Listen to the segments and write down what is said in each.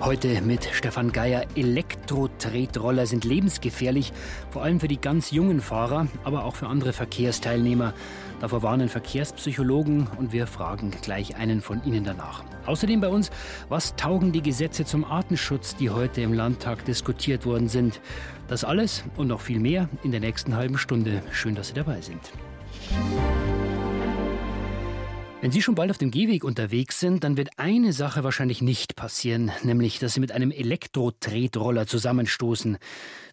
Heute mit Stefan Geier. Elektro-Tretroller sind lebensgefährlich, vor allem für die ganz jungen Fahrer, aber auch für andere Verkehrsteilnehmer. Davor warnen Verkehrspsychologen und wir fragen gleich einen von Ihnen danach. Außerdem bei uns, was taugen die Gesetze zum Artenschutz, die heute im Landtag diskutiert worden sind? Das alles und noch viel mehr in der nächsten halben Stunde. Schön, dass Sie dabei sind. Wenn Sie schon bald auf dem Gehweg unterwegs sind, dann wird eine Sache wahrscheinlich nicht passieren, nämlich dass Sie mit einem Elektro-Tretroller zusammenstoßen.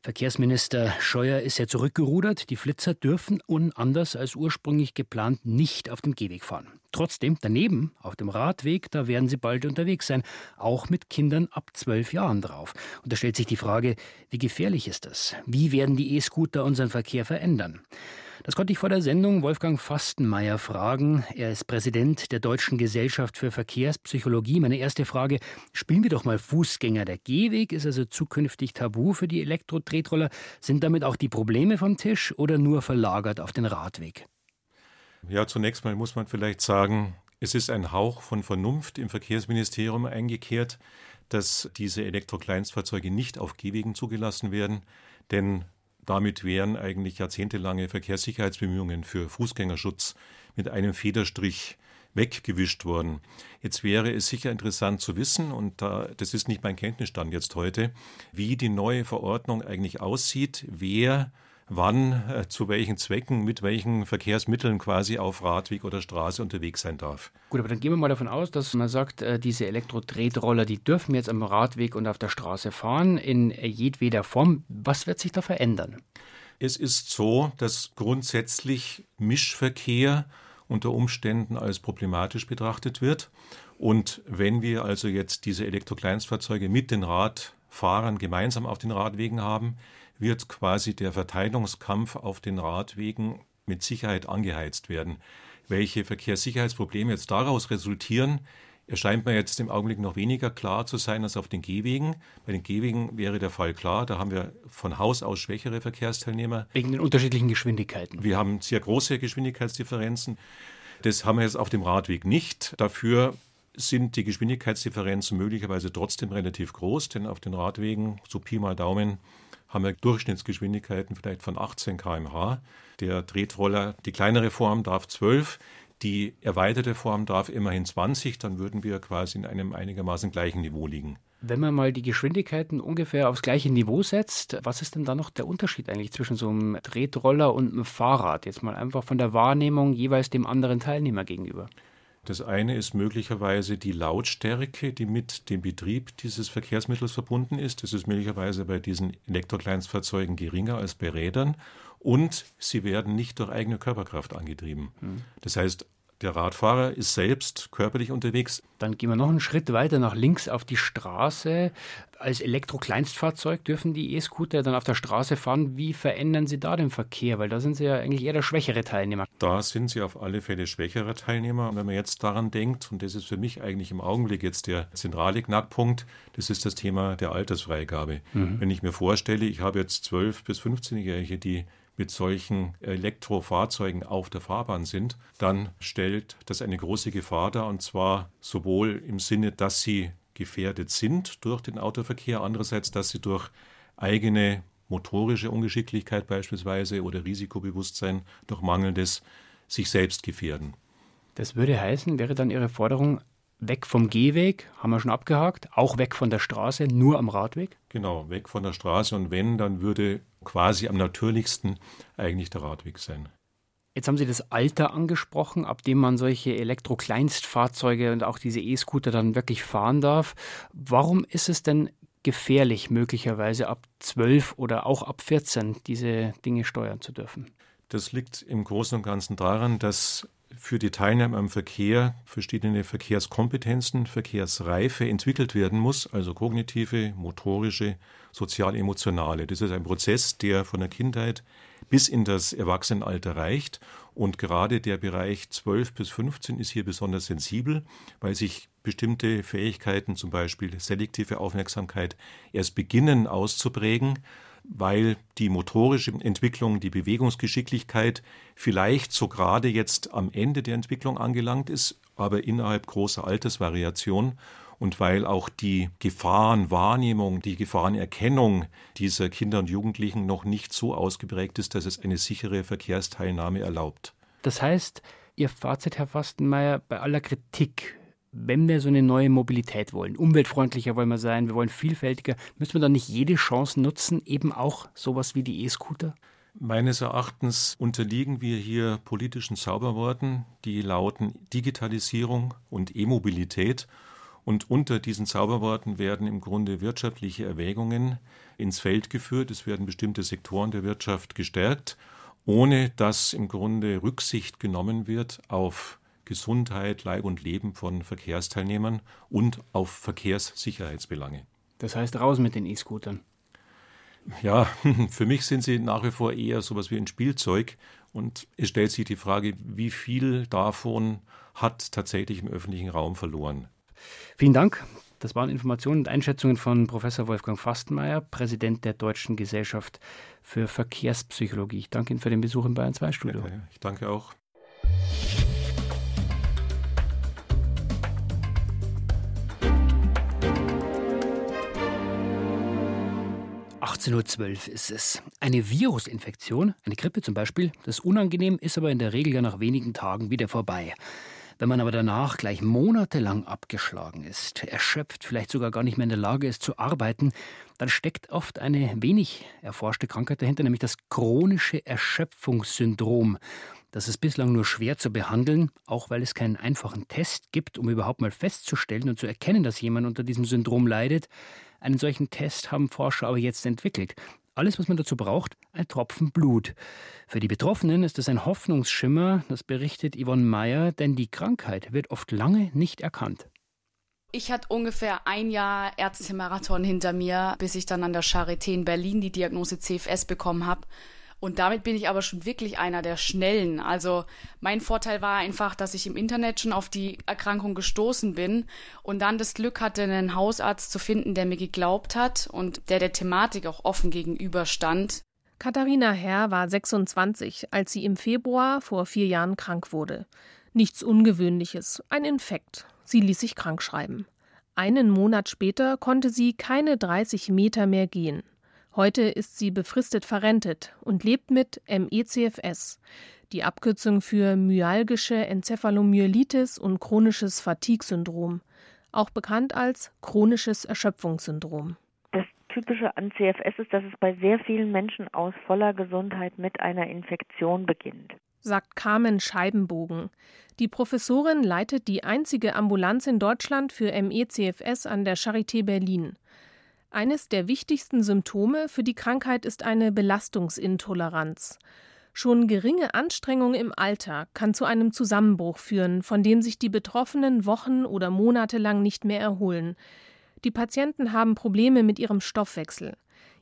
Verkehrsminister Scheuer ist ja zurückgerudert. Die Flitzer dürfen unanders als ursprünglich geplant nicht auf dem Gehweg fahren. Trotzdem, daneben, auf dem Radweg, da werden sie bald unterwegs sein, auch mit Kindern ab zwölf Jahren drauf. Und da stellt sich die Frage, wie gefährlich ist das? Wie werden die E-Scooter unseren Verkehr verändern? Das konnte ich vor der Sendung Wolfgang Fastenmeier fragen. Er ist Präsident der Deutschen Gesellschaft für Verkehrspsychologie. Meine erste Frage, spielen wir doch mal Fußgänger. Der Gehweg ist also zukünftig tabu für die Elektro-Tretroller. Sind damit auch die Probleme vom Tisch oder nur verlagert auf den Radweg? Ja, zunächst mal muss man vielleicht sagen, es ist ein Hauch von Vernunft im Verkehrsministerium eingekehrt, dass diese Elektrokleinstfahrzeuge nicht auf Gehwegen zugelassen werden, denn damit wären eigentlich jahrzehntelange Verkehrssicherheitsbemühungen für Fußgängerschutz mit einem Federstrich weggewischt worden. Jetzt wäre es sicher interessant zu wissen, und da, das ist nicht mein Kenntnisstand jetzt heute, wie die neue Verordnung eigentlich aussieht, wer wann, äh, zu welchen Zwecken, mit welchen Verkehrsmitteln quasi auf Radweg oder Straße unterwegs sein darf. Gut, aber dann gehen wir mal davon aus, dass man sagt, äh, diese Elektro-Tretroller, die dürfen jetzt am Radweg und auf der Straße fahren, in jedweder Form. Was wird sich da verändern? Es ist so, dass grundsätzlich Mischverkehr unter Umständen als problematisch betrachtet wird. Und wenn wir also jetzt diese Elektrokleinstfahrzeuge mit den Radfahrern gemeinsam auf den Radwegen haben, wird quasi der Verteilungskampf auf den Radwegen mit Sicherheit angeheizt werden. Welche Verkehrssicherheitsprobleme jetzt daraus resultieren, erscheint mir jetzt im Augenblick noch weniger klar zu sein als auf den Gehwegen. Bei den Gehwegen wäre der Fall klar, da haben wir von Haus aus schwächere Verkehrsteilnehmer. Wegen den unterschiedlichen Geschwindigkeiten. Wir haben sehr große Geschwindigkeitsdifferenzen. Das haben wir jetzt auf dem Radweg nicht. Dafür sind die Geschwindigkeitsdifferenzen möglicherweise trotzdem relativ groß, denn auf den Radwegen, so Pi mal Daumen, haben wir Durchschnittsgeschwindigkeiten vielleicht von 18 km/h. Der Tretroller, die kleinere Form darf 12, die erweiterte Form darf immerhin 20, dann würden wir quasi in einem einigermaßen gleichen Niveau liegen. Wenn man mal die Geschwindigkeiten ungefähr aufs gleiche Niveau setzt, was ist denn da noch der Unterschied eigentlich zwischen so einem Tretroller und einem Fahrrad? Jetzt mal einfach von der Wahrnehmung jeweils dem anderen Teilnehmer gegenüber. Das eine ist möglicherweise die Lautstärke, die mit dem Betrieb dieses Verkehrsmittels verbunden ist. Das ist möglicherweise bei diesen Elektrokleinstfahrzeugen geringer als bei Rädern. Und sie werden nicht durch eigene Körperkraft angetrieben. Hm. Das heißt, der Radfahrer ist selbst körperlich unterwegs. Dann gehen wir noch einen Schritt weiter nach links auf die Straße. Als Elektrokleinstfahrzeug dürfen die E-Scooter dann auf der Straße fahren. Wie verändern Sie da den Verkehr? Weil da sind Sie ja eigentlich eher der schwächere Teilnehmer. Da sind Sie auf alle Fälle schwächere Teilnehmer. Und wenn man jetzt daran denkt, und das ist für mich eigentlich im Augenblick jetzt der zentrale Knackpunkt, das ist das Thema der Altersfreigabe. Mhm. Wenn ich mir vorstelle, ich habe jetzt 12- bis 15-Jährige, die mit solchen Elektrofahrzeugen auf der Fahrbahn sind, dann stellt das eine große Gefahr dar, und zwar sowohl im Sinne, dass sie gefährdet sind durch den Autoverkehr, andererseits, dass sie durch eigene motorische Ungeschicklichkeit beispielsweise oder Risikobewusstsein durch mangelndes sich selbst gefährden. Das würde heißen, wäre dann Ihre Forderung, weg vom Gehweg, haben wir schon abgehakt, auch weg von der Straße, nur am Radweg? Genau, weg von der Straße und wenn, dann würde quasi am natürlichsten eigentlich der Radweg sein. Jetzt haben Sie das Alter angesprochen, ab dem man solche Elektro-Kleinstfahrzeuge und auch diese E-Scooter dann wirklich fahren darf. Warum ist es denn gefährlich, möglicherweise ab 12 oder auch ab 14 diese Dinge steuern zu dürfen? Das liegt im Großen und Ganzen daran, dass für die Teilnehmer am Verkehr verschiedene Verkehrskompetenzen, Verkehrsreife entwickelt werden muss, also kognitive, motorische, sozial-emotionale. Das ist ein Prozess, der von der Kindheit bis in das Erwachsenenalter reicht. Und gerade der Bereich 12 bis 15 ist hier besonders sensibel, weil sich bestimmte Fähigkeiten, zum Beispiel selektive Aufmerksamkeit, erst beginnen auszuprägen weil die motorische Entwicklung, die Bewegungsgeschicklichkeit vielleicht so gerade jetzt am Ende der Entwicklung angelangt ist, aber innerhalb großer Altersvariation und weil auch die Gefahrenwahrnehmung, die Gefahrenerkennung dieser Kinder und Jugendlichen noch nicht so ausgeprägt ist, dass es eine sichere Verkehrsteilnahme erlaubt. Das heißt, Ihr Fazit, Herr Fastenmeier, bei aller Kritik, wenn wir so eine neue Mobilität wollen, umweltfreundlicher wollen wir sein, wir wollen vielfältiger, müssen wir dann nicht jede Chance nutzen, eben auch sowas wie die E-Scooter? Meines Erachtens unterliegen wir hier politischen Zauberworten, die lauten Digitalisierung und E-Mobilität. Und unter diesen Zauberworten werden im Grunde wirtschaftliche Erwägungen ins Feld geführt. Es werden bestimmte Sektoren der Wirtschaft gestärkt ohne dass im Grunde Rücksicht genommen wird auf Gesundheit, Leib und Leben von Verkehrsteilnehmern und auf Verkehrssicherheitsbelange. Das heißt raus mit den E-Scootern. Ja, für mich sind sie nach wie vor eher so etwas wie ein Spielzeug und es stellt sich die Frage, wie viel davon hat tatsächlich im öffentlichen Raum verloren. Vielen Dank. Das waren Informationen und Einschätzungen von Professor Wolfgang Fastenmeier, Präsident der Deutschen Gesellschaft für Verkehrspsychologie. Ich danke Ihnen für den Besuch im Bayern 2 Studio. Ja, ich danke auch. Uhr ist es. Eine Virusinfektion, eine Grippe zum Beispiel, das unangenehm, ist aber in der Regel ja nach wenigen Tagen wieder vorbei. Wenn man aber danach gleich monatelang abgeschlagen ist, erschöpft, vielleicht sogar gar nicht mehr in der Lage ist zu arbeiten, dann steckt oft eine wenig erforschte Krankheit dahinter, nämlich das chronische Erschöpfungssyndrom. Das ist bislang nur schwer zu behandeln, auch weil es keinen einfachen Test gibt, um überhaupt mal festzustellen und zu erkennen, dass jemand unter diesem Syndrom leidet. Einen solchen Test haben Forscher aber jetzt entwickelt. Alles, was man dazu braucht, ein Tropfen Blut. Für die Betroffenen ist es ein Hoffnungsschimmer, das berichtet Yvonne Meyer, denn die Krankheit wird oft lange nicht erkannt. Ich hatte ungefähr ein Jahr Ärztemarathon hinter mir, bis ich dann an der Charité in Berlin die Diagnose CFS bekommen habe. Und damit bin ich aber schon wirklich einer der Schnellen. Also mein Vorteil war einfach, dass ich im Internet schon auf die Erkrankung gestoßen bin und dann das Glück hatte, einen Hausarzt zu finden, der mir geglaubt hat und der der Thematik auch offen gegenüberstand. Katharina Herr war 26, als sie im Februar vor vier Jahren krank wurde. Nichts Ungewöhnliches, ein Infekt. Sie ließ sich krank schreiben. Einen Monat später konnte sie keine 30 Meter mehr gehen. Heute ist sie befristet verrentet und lebt mit MECFS, die Abkürzung für myalgische Enzephalomyelitis und chronisches Fatigue-Syndrom, auch bekannt als chronisches Erschöpfungssyndrom. Das Typische an CFS ist, dass es bei sehr vielen Menschen aus voller Gesundheit mit einer Infektion beginnt sagt Carmen Scheibenbogen. Die Professorin leitet die einzige Ambulanz in Deutschland für MECFS an der Charité Berlin. Eines der wichtigsten Symptome für die Krankheit ist eine Belastungsintoleranz. Schon geringe Anstrengung im Alltag kann zu einem Zusammenbruch führen, von dem sich die Betroffenen Wochen oder Monate lang nicht mehr erholen. Die Patienten haben Probleme mit ihrem Stoffwechsel.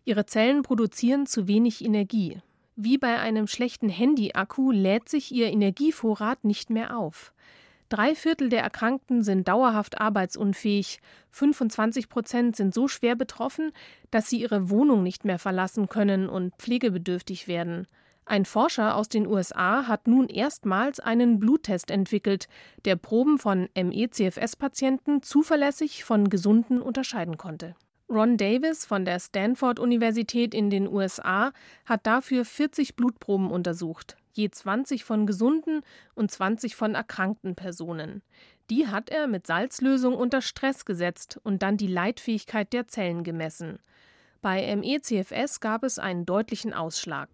Ihre Zellen produzieren zu wenig Energie. Wie bei einem schlechten Handy-Akku lädt sich ihr Energievorrat nicht mehr auf. Drei Viertel der Erkrankten sind dauerhaft arbeitsunfähig, 25 Prozent sind so schwer betroffen, dass sie ihre Wohnung nicht mehr verlassen können und pflegebedürftig werden. Ein Forscher aus den USA hat nun erstmals einen Bluttest entwickelt, der Proben von ME-CFS-Patienten zuverlässig von gesunden unterscheiden konnte. Ron Davis von der Stanford-Universität in den USA hat dafür 40 Blutproben untersucht je 20 von gesunden und 20 von erkrankten Personen. Die hat er mit Salzlösung unter Stress gesetzt und dann die Leitfähigkeit der Zellen gemessen. Bei MECFS gab es einen deutlichen Ausschlag.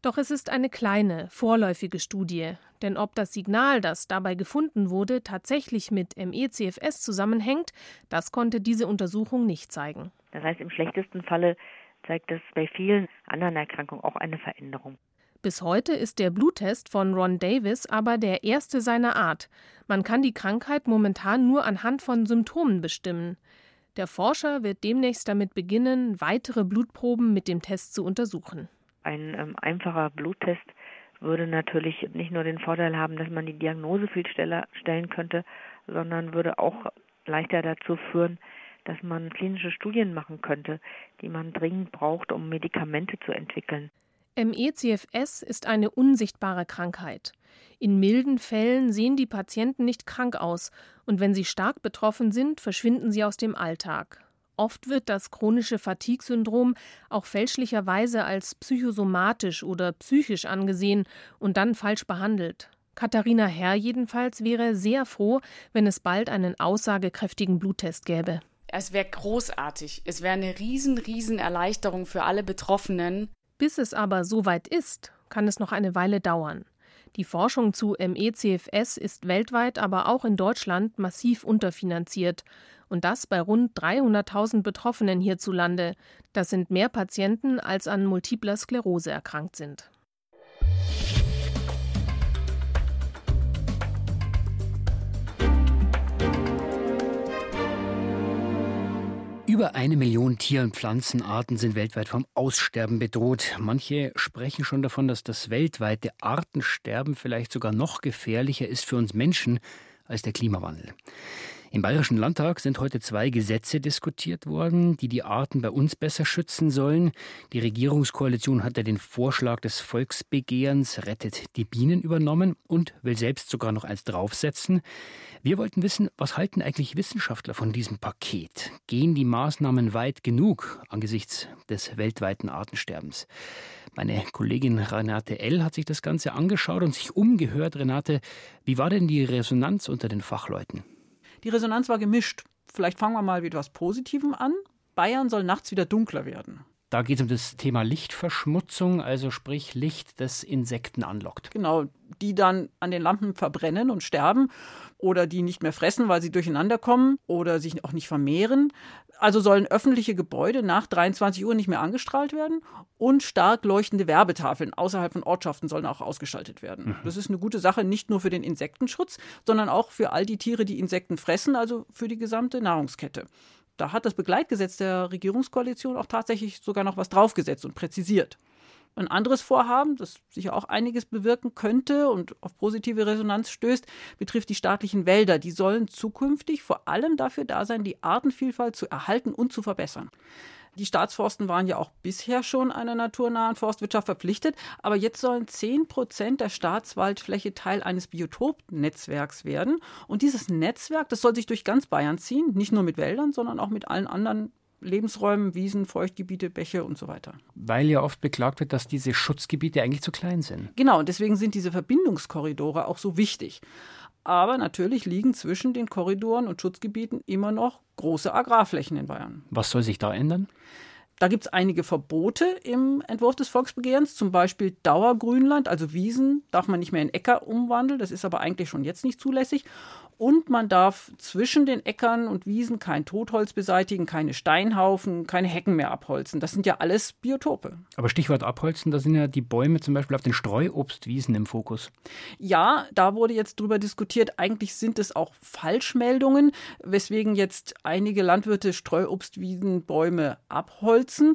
Doch es ist eine kleine, vorläufige Studie, denn ob das Signal, das dabei gefunden wurde, tatsächlich mit MECFS zusammenhängt, das konnte diese Untersuchung nicht zeigen. Das heißt, im schlechtesten Falle zeigt es bei vielen anderen Erkrankungen auch eine Veränderung. Bis heute ist der Bluttest von Ron Davis aber der erste seiner Art. Man kann die Krankheit momentan nur anhand von Symptomen bestimmen. Der Forscher wird demnächst damit beginnen, weitere Blutproben mit dem Test zu untersuchen. Ein ähm, einfacher Bluttest würde natürlich nicht nur den Vorteil haben, dass man die Diagnose viel schneller stellen könnte, sondern würde auch leichter dazu führen, dass man klinische Studien machen könnte, die man dringend braucht, um Medikamente zu entwickeln. ME-CFS ist eine unsichtbare Krankheit. In milden Fällen sehen die Patienten nicht krank aus und wenn sie stark betroffen sind, verschwinden sie aus dem Alltag. Oft wird das chronische Fatigue-Syndrom auch fälschlicherweise als psychosomatisch oder psychisch angesehen und dann falsch behandelt. Katharina Herr jedenfalls wäre sehr froh, wenn es bald einen aussagekräftigen Bluttest gäbe. Es wäre großartig. Es wäre eine riesen, riesen Erleichterung für alle Betroffenen. Bis es aber soweit ist, kann es noch eine Weile dauern. Die Forschung zu ME-CFS ist weltweit, aber auch in Deutschland massiv unterfinanziert. Und das bei rund 300.000 Betroffenen hierzulande. Das sind mehr Patienten, als an multipler Sklerose erkrankt sind. Über eine Million Tier- und Pflanzenarten sind weltweit vom Aussterben bedroht. Manche sprechen schon davon, dass das weltweite Artensterben vielleicht sogar noch gefährlicher ist für uns Menschen als der Klimawandel. Im Bayerischen Landtag sind heute zwei Gesetze diskutiert worden, die die Arten bei uns besser schützen sollen. Die Regierungskoalition hat ja den Vorschlag des Volksbegehrens Rettet die Bienen übernommen und will selbst sogar noch eins draufsetzen. Wir wollten wissen, was halten eigentlich Wissenschaftler von diesem Paket? Gehen die Maßnahmen weit genug angesichts des weltweiten Artensterbens? Meine Kollegin Renate L. hat sich das Ganze angeschaut und sich umgehört. Renate, wie war denn die Resonanz unter den Fachleuten? Die Resonanz war gemischt. Vielleicht fangen wir mal mit etwas Positivem an. Bayern soll nachts wieder dunkler werden. Da geht es um das Thema Lichtverschmutzung, also sprich Licht, das Insekten anlockt. Genau, die dann an den Lampen verbrennen und sterben oder die nicht mehr fressen, weil sie durcheinander kommen oder sich auch nicht vermehren. Also sollen öffentliche Gebäude nach 23 Uhr nicht mehr angestrahlt werden und stark leuchtende Werbetafeln außerhalb von Ortschaften sollen auch ausgeschaltet werden. Mhm. Das ist eine gute Sache, nicht nur für den Insektenschutz, sondern auch für all die Tiere, die Insekten fressen, also für die gesamte Nahrungskette. Da hat das Begleitgesetz der Regierungskoalition auch tatsächlich sogar noch was draufgesetzt und präzisiert. Ein anderes Vorhaben, das sicher auch einiges bewirken könnte und auf positive Resonanz stößt, betrifft die staatlichen Wälder. Die sollen zukünftig vor allem dafür da sein, die Artenvielfalt zu erhalten und zu verbessern. Die Staatsforsten waren ja auch bisher schon einer naturnahen Forstwirtschaft verpflichtet, aber jetzt sollen 10 Prozent der Staatswaldfläche Teil eines Biotopnetzwerks werden. Und dieses Netzwerk, das soll sich durch ganz Bayern ziehen, nicht nur mit Wäldern, sondern auch mit allen anderen Lebensräumen, Wiesen, Feuchtgebiete, Bäche und so weiter. Weil ja oft beklagt wird, dass diese Schutzgebiete eigentlich zu klein sind. Genau, und deswegen sind diese Verbindungskorridore auch so wichtig. Aber natürlich liegen zwischen den Korridoren und Schutzgebieten immer noch große Agrarflächen in Bayern. Was soll sich da ändern? Da gibt es einige Verbote im Entwurf des Volksbegehrens, zum Beispiel Dauergrünland, also Wiesen darf man nicht mehr in Äcker umwandeln, das ist aber eigentlich schon jetzt nicht zulässig. Und man darf zwischen den Äckern und Wiesen kein Totholz beseitigen, keine Steinhaufen, keine Hecken mehr abholzen. Das sind ja alles Biotope. Aber Stichwort abholzen, da sind ja die Bäume zum Beispiel auf den Streuobstwiesen im Fokus. Ja, da wurde jetzt drüber diskutiert. Eigentlich sind es auch Falschmeldungen, weswegen jetzt einige Landwirte Streuobstwiesenbäume abholzen.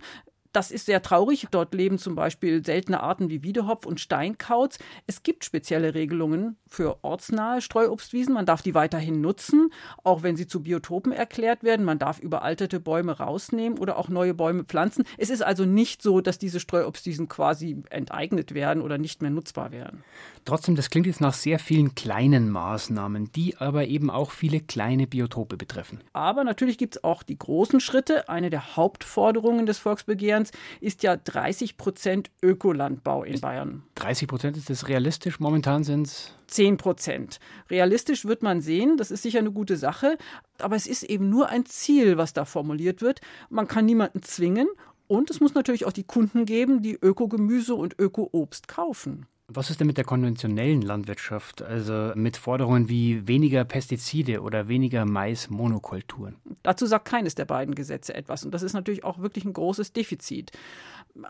Das ist sehr traurig. Dort leben zum Beispiel seltene Arten wie Wiedehopf und Steinkauz. Es gibt spezielle Regelungen für ortsnahe Streuobstwiesen. Man darf die weiterhin nutzen, auch wenn sie zu Biotopen erklärt werden. Man darf überalterte Bäume rausnehmen oder auch neue Bäume pflanzen. Es ist also nicht so, dass diese Streuobstwiesen quasi enteignet werden oder nicht mehr nutzbar werden. Trotzdem, das klingt jetzt nach sehr vielen kleinen Maßnahmen, die aber eben auch viele kleine Biotope betreffen. Aber natürlich gibt es auch die großen Schritte. Eine der Hauptforderungen des Volksbegehrens ist ja 30 Prozent Ökolandbau in Bayern. 30 Prozent, ist das realistisch? Momentan sind es 10 Prozent. Realistisch wird man sehen, das ist sicher eine gute Sache, aber es ist eben nur ein Ziel, was da formuliert wird. Man kann niemanden zwingen und es muss natürlich auch die Kunden geben, die Ökogemüse und Ökoobst kaufen. Was ist denn mit der konventionellen Landwirtschaft, also mit Forderungen wie weniger Pestizide oder weniger Maismonokulturen? Dazu sagt keines der beiden Gesetze etwas. Und das ist natürlich auch wirklich ein großes Defizit.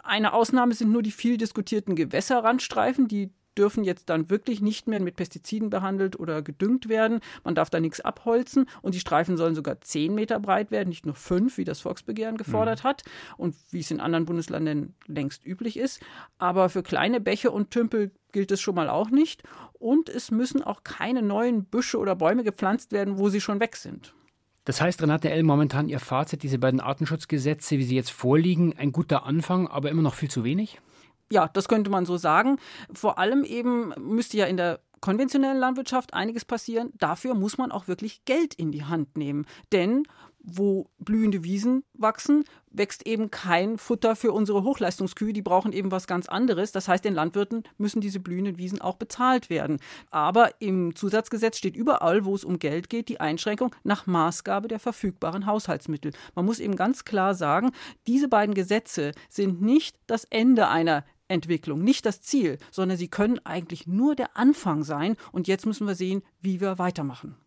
Eine Ausnahme sind nur die viel diskutierten Gewässerrandstreifen, die dürfen jetzt dann wirklich nicht mehr mit Pestiziden behandelt oder gedüngt werden. Man darf da nichts abholzen und die Streifen sollen sogar zehn Meter breit werden, nicht nur fünf, wie das Volksbegehren gefordert mhm. hat und wie es in anderen Bundesländern längst üblich ist. Aber für kleine Bäche und Tümpel gilt es schon mal auch nicht. Und es müssen auch keine neuen Büsche oder Bäume gepflanzt werden, wo sie schon weg sind. Das heißt, Renate L., momentan Ihr Fazit, diese beiden Artenschutzgesetze, wie sie jetzt vorliegen, ein guter Anfang, aber immer noch viel zu wenig? Ja, das könnte man so sagen. Vor allem eben müsste ja in der konventionellen Landwirtschaft einiges passieren. Dafür muss man auch wirklich Geld in die Hand nehmen. Denn wo blühende Wiesen wachsen, wächst eben kein Futter für unsere Hochleistungskühe. Die brauchen eben was ganz anderes. Das heißt, den Landwirten müssen diese blühenden Wiesen auch bezahlt werden. Aber im Zusatzgesetz steht überall, wo es um Geld geht, die Einschränkung nach Maßgabe der verfügbaren Haushaltsmittel. Man muss eben ganz klar sagen, diese beiden Gesetze sind nicht das Ende einer Entwicklung, nicht das Ziel, sondern sie können eigentlich nur der Anfang sein. Und jetzt müssen wir sehen, wie wir weitermachen.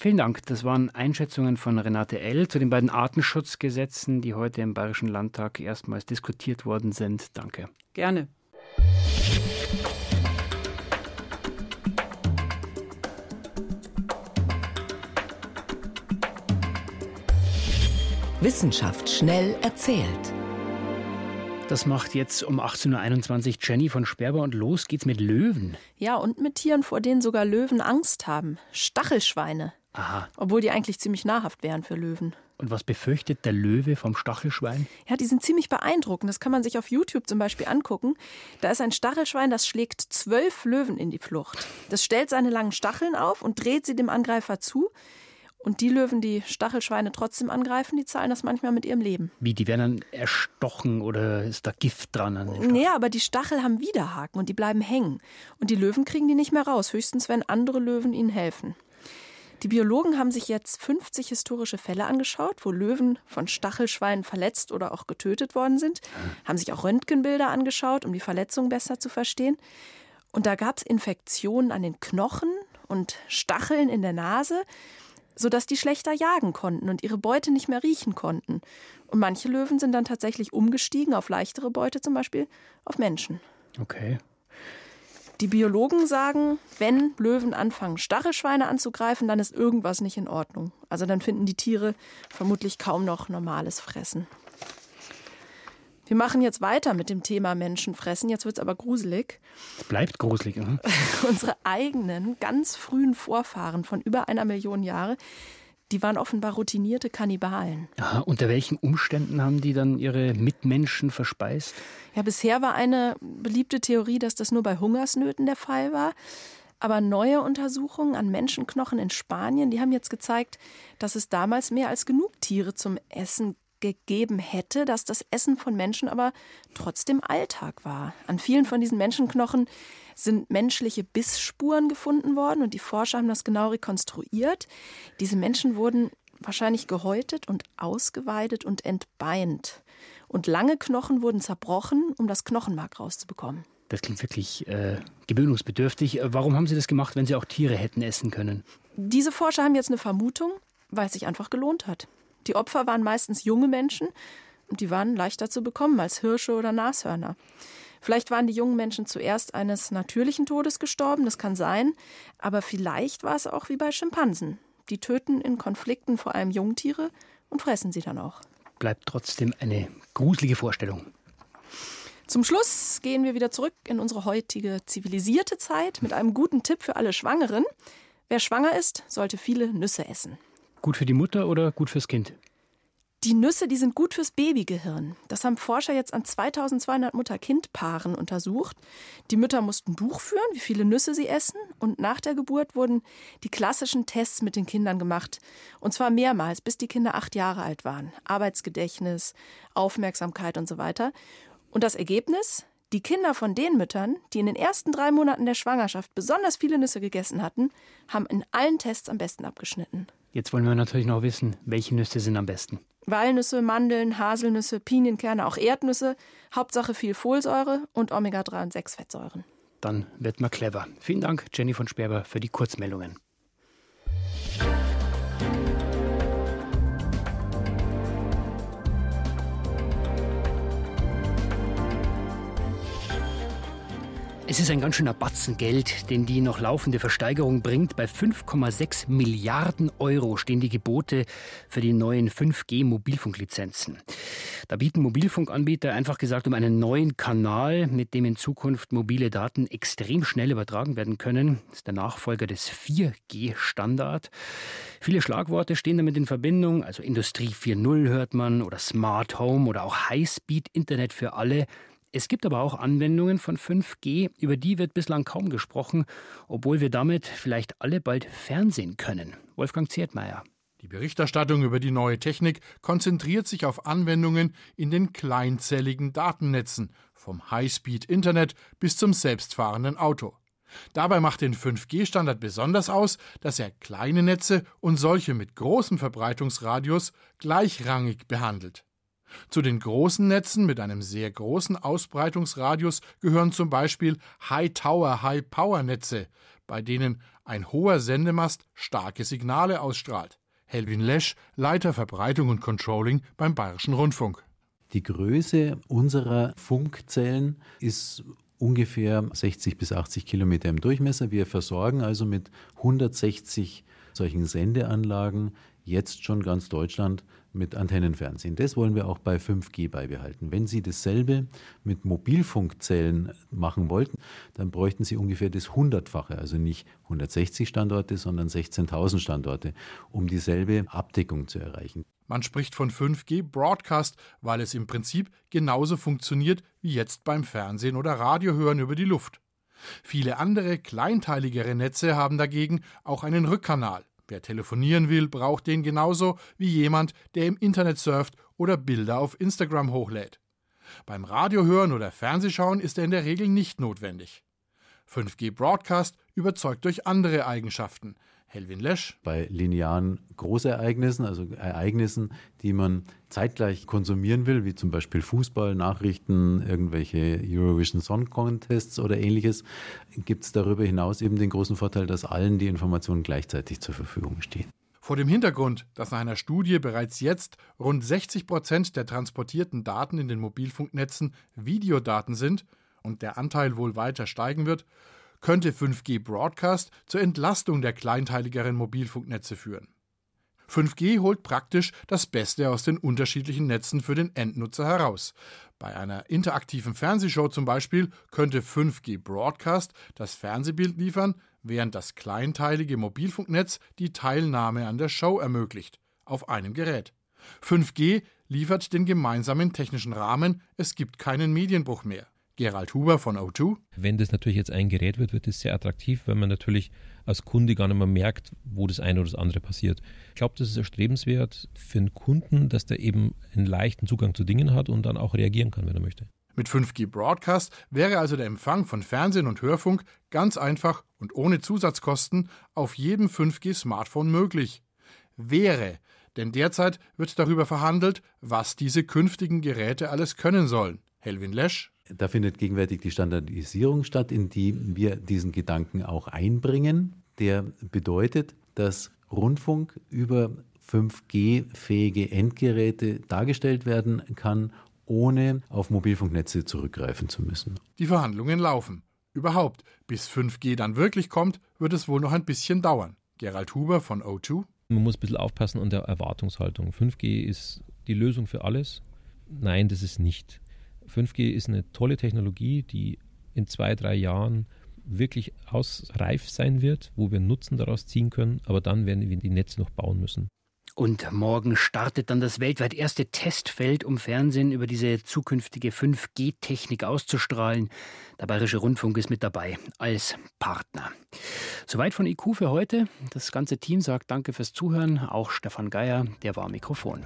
Vielen Dank. Das waren Einschätzungen von Renate L. zu den beiden Artenschutzgesetzen, die heute im Bayerischen Landtag erstmals diskutiert worden sind. Danke. Gerne. Wissenschaft schnell erzählt. Das macht jetzt um 18.21 Uhr Jenny von Sperber und los geht's mit Löwen. Ja, und mit Tieren, vor denen sogar Löwen Angst haben. Stachelschweine. Aha. Obwohl die eigentlich ziemlich nahrhaft wären für Löwen. Und was befürchtet der Löwe vom Stachelschwein? Ja, die sind ziemlich beeindruckend. Das kann man sich auf YouTube zum Beispiel angucken. Da ist ein Stachelschwein, das schlägt zwölf Löwen in die Flucht. Das stellt seine langen Stacheln auf und dreht sie dem Angreifer zu. Und die Löwen, die Stachelschweine trotzdem angreifen, die zahlen das manchmal mit ihrem Leben. Wie, die werden dann erstochen oder ist da Gift dran? An den nee, aber die Stachel haben Widerhaken und die bleiben hängen. Und die Löwen kriegen die nicht mehr raus, höchstens wenn andere Löwen ihnen helfen. Die Biologen haben sich jetzt 50 historische Fälle angeschaut, wo Löwen von Stachelschweinen verletzt oder auch getötet worden sind, haben sich auch Röntgenbilder angeschaut, um die Verletzung besser zu verstehen. Und da gab es Infektionen an den Knochen und Stacheln in der Nase, sodass die schlechter jagen konnten und ihre Beute nicht mehr riechen konnten. Und manche Löwen sind dann tatsächlich umgestiegen auf leichtere Beute, zum Beispiel auf Menschen. Okay. Die Biologen sagen, wenn Löwen anfangen, Stachelschweine anzugreifen, dann ist irgendwas nicht in Ordnung. Also dann finden die Tiere vermutlich kaum noch normales Fressen. Wir machen jetzt weiter mit dem Thema Menschenfressen. Jetzt wird es aber gruselig. Es bleibt gruselig. Ne? Unsere eigenen, ganz frühen Vorfahren von über einer Million Jahre, die waren offenbar routinierte Kannibalen. Aha, unter welchen Umständen haben die dann ihre Mitmenschen verspeist? Ja, bisher war eine beliebte Theorie, dass das nur bei Hungersnöten der Fall war. Aber neue Untersuchungen an Menschenknochen in Spanien, die haben jetzt gezeigt, dass es damals mehr als genug Tiere zum Essen gegeben hätte, dass das Essen von Menschen aber trotzdem Alltag war. An vielen von diesen Menschenknochen sind menschliche Bissspuren gefunden worden und die Forscher haben das genau rekonstruiert. Diese Menschen wurden wahrscheinlich gehäutet und ausgeweidet und entbeint. Und lange Knochen wurden zerbrochen, um das Knochenmark rauszubekommen. Das klingt wirklich äh, gewöhnungsbedürftig. Warum haben Sie das gemacht, wenn Sie auch Tiere hätten essen können? Diese Forscher haben jetzt eine Vermutung, weil es sich einfach gelohnt hat. Die Opfer waren meistens junge Menschen und die waren leichter zu bekommen als Hirsche oder Nashörner. Vielleicht waren die jungen Menschen zuerst eines natürlichen Todes gestorben, das kann sein, aber vielleicht war es auch wie bei Schimpansen. Die töten in Konflikten vor allem Jungtiere und fressen sie dann auch. Bleibt trotzdem eine gruselige Vorstellung. Zum Schluss gehen wir wieder zurück in unsere heutige zivilisierte Zeit mit einem guten Tipp für alle Schwangeren. Wer schwanger ist, sollte viele Nüsse essen. Gut für die Mutter oder gut fürs Kind? Die Nüsse, die sind gut fürs Babygehirn. Das haben Forscher jetzt an 2200 Mutter-Kind-Paaren untersucht. Die Mütter mussten Buch führen, wie viele Nüsse sie essen. Und nach der Geburt wurden die klassischen Tests mit den Kindern gemacht. Und zwar mehrmals, bis die Kinder acht Jahre alt waren. Arbeitsgedächtnis, Aufmerksamkeit und so weiter. Und das Ergebnis? Die Kinder von den Müttern, die in den ersten drei Monaten der Schwangerschaft besonders viele Nüsse gegessen hatten, haben in allen Tests am besten abgeschnitten. Jetzt wollen wir natürlich noch wissen, welche Nüsse sind am besten. Walnüsse, Mandeln, Haselnüsse, Pinienkerne, auch Erdnüsse. Hauptsache viel Folsäure und Omega-3 und 6 Fettsäuren. Dann wird man clever. Vielen Dank, Jenny von Sperber, für die Kurzmeldungen. Es ist ein ganz schöner Batzen Geld, den die noch laufende Versteigerung bringt. Bei 5,6 Milliarden Euro stehen die Gebote für die neuen 5G-Mobilfunklizenzen. Da bieten Mobilfunkanbieter einfach gesagt um einen neuen Kanal, mit dem in Zukunft mobile Daten extrem schnell übertragen werden können. Das ist der Nachfolger des 4G-Standard. Viele Schlagworte stehen damit in Verbindung, also Industrie 4.0 hört man oder Smart Home oder auch Highspeed-Internet für alle. Es gibt aber auch Anwendungen von 5G, über die wird bislang kaum gesprochen, obwohl wir damit vielleicht alle bald Fernsehen können. Wolfgang Ziertmeier. Die Berichterstattung über die neue Technik konzentriert sich auf Anwendungen in den kleinzelligen Datennetzen, vom Highspeed-Internet bis zum selbstfahrenden Auto. Dabei macht den 5G-Standard besonders aus, dass er kleine Netze und solche mit großem Verbreitungsradius gleichrangig behandelt. Zu den großen Netzen mit einem sehr großen Ausbreitungsradius gehören zum Beispiel High-Tower, High-Power-Netze, bei denen ein hoher Sendemast starke Signale ausstrahlt. Helvin Lesch, Leiter Verbreitung und Controlling beim Bayerischen Rundfunk. Die Größe unserer Funkzellen ist ungefähr 60 bis 80 Kilometer im Durchmesser. Wir versorgen also mit 160 solchen Sendeanlagen jetzt schon ganz Deutschland mit Antennenfernsehen. Das wollen wir auch bei 5G beibehalten. Wenn Sie dasselbe mit Mobilfunkzellen machen wollten, dann bräuchten Sie ungefähr das Hundertfache, also nicht 160 Standorte, sondern 16.000 Standorte, um dieselbe Abdeckung zu erreichen. Man spricht von 5G Broadcast, weil es im Prinzip genauso funktioniert wie jetzt beim Fernsehen oder Radiohören über die Luft. Viele andere kleinteiligere Netze haben dagegen auch einen Rückkanal. Wer telefonieren will, braucht den genauso wie jemand, der im Internet surft oder Bilder auf Instagram hochlädt. Beim Radiohören oder Fernsehschauen ist er in der Regel nicht notwendig. 5G Broadcast überzeugt durch andere Eigenschaften, Helvin Lesch. Bei linearen Großereignissen, also Ereignissen, die man zeitgleich konsumieren will, wie zum Beispiel Fußball, Nachrichten, irgendwelche Eurovision Song Contests oder ähnliches, gibt es darüber hinaus eben den großen Vorteil, dass allen die Informationen gleichzeitig zur Verfügung stehen. Vor dem Hintergrund, dass nach einer Studie bereits jetzt rund 60 Prozent der transportierten Daten in den Mobilfunknetzen Videodaten sind und der Anteil wohl weiter steigen wird, könnte 5G Broadcast zur Entlastung der kleinteiligeren Mobilfunknetze führen. 5G holt praktisch das Beste aus den unterschiedlichen Netzen für den Endnutzer heraus. Bei einer interaktiven Fernsehshow zum Beispiel könnte 5G Broadcast das Fernsehbild liefern, während das kleinteilige Mobilfunknetz die Teilnahme an der Show ermöglicht, auf einem Gerät. 5G liefert den gemeinsamen technischen Rahmen, es gibt keinen Medienbruch mehr. Gerald Huber von O2. Wenn das natürlich jetzt ein Gerät wird, wird es sehr attraktiv, weil man natürlich als Kunde gar nicht mehr merkt, wo das eine oder das andere passiert. Ich glaube, das ist erstrebenswert für einen Kunden, dass der eben einen leichten Zugang zu Dingen hat und dann auch reagieren kann, wenn er möchte. Mit 5G Broadcast wäre also der Empfang von Fernsehen und Hörfunk ganz einfach und ohne Zusatzkosten auf jedem 5G-Smartphone möglich. Wäre, denn derzeit wird darüber verhandelt, was diese künftigen Geräte alles können sollen. Helvin Lesch, da findet gegenwärtig die Standardisierung statt, in die wir diesen Gedanken auch einbringen. Der bedeutet, dass Rundfunk über 5G-fähige Endgeräte dargestellt werden kann, ohne auf Mobilfunknetze zurückgreifen zu müssen. Die Verhandlungen laufen. Überhaupt, bis 5G dann wirklich kommt, wird es wohl noch ein bisschen dauern. Gerald Huber von O2. Man muss ein bisschen aufpassen an der Erwartungshaltung. 5G ist die Lösung für alles. Nein, das ist nicht. 5G ist eine tolle Technologie, die in zwei, drei Jahren wirklich ausreif sein wird, wo wir Nutzen daraus ziehen können, aber dann werden wir die Netze noch bauen müssen. Und morgen startet dann das weltweit erste Testfeld, um Fernsehen über diese zukünftige 5G-Technik auszustrahlen. Der Bayerische Rundfunk ist mit dabei als Partner. Soweit von IQ für heute. Das ganze Team sagt Danke fürs Zuhören. Auch Stefan Geier, der war am Mikrofon.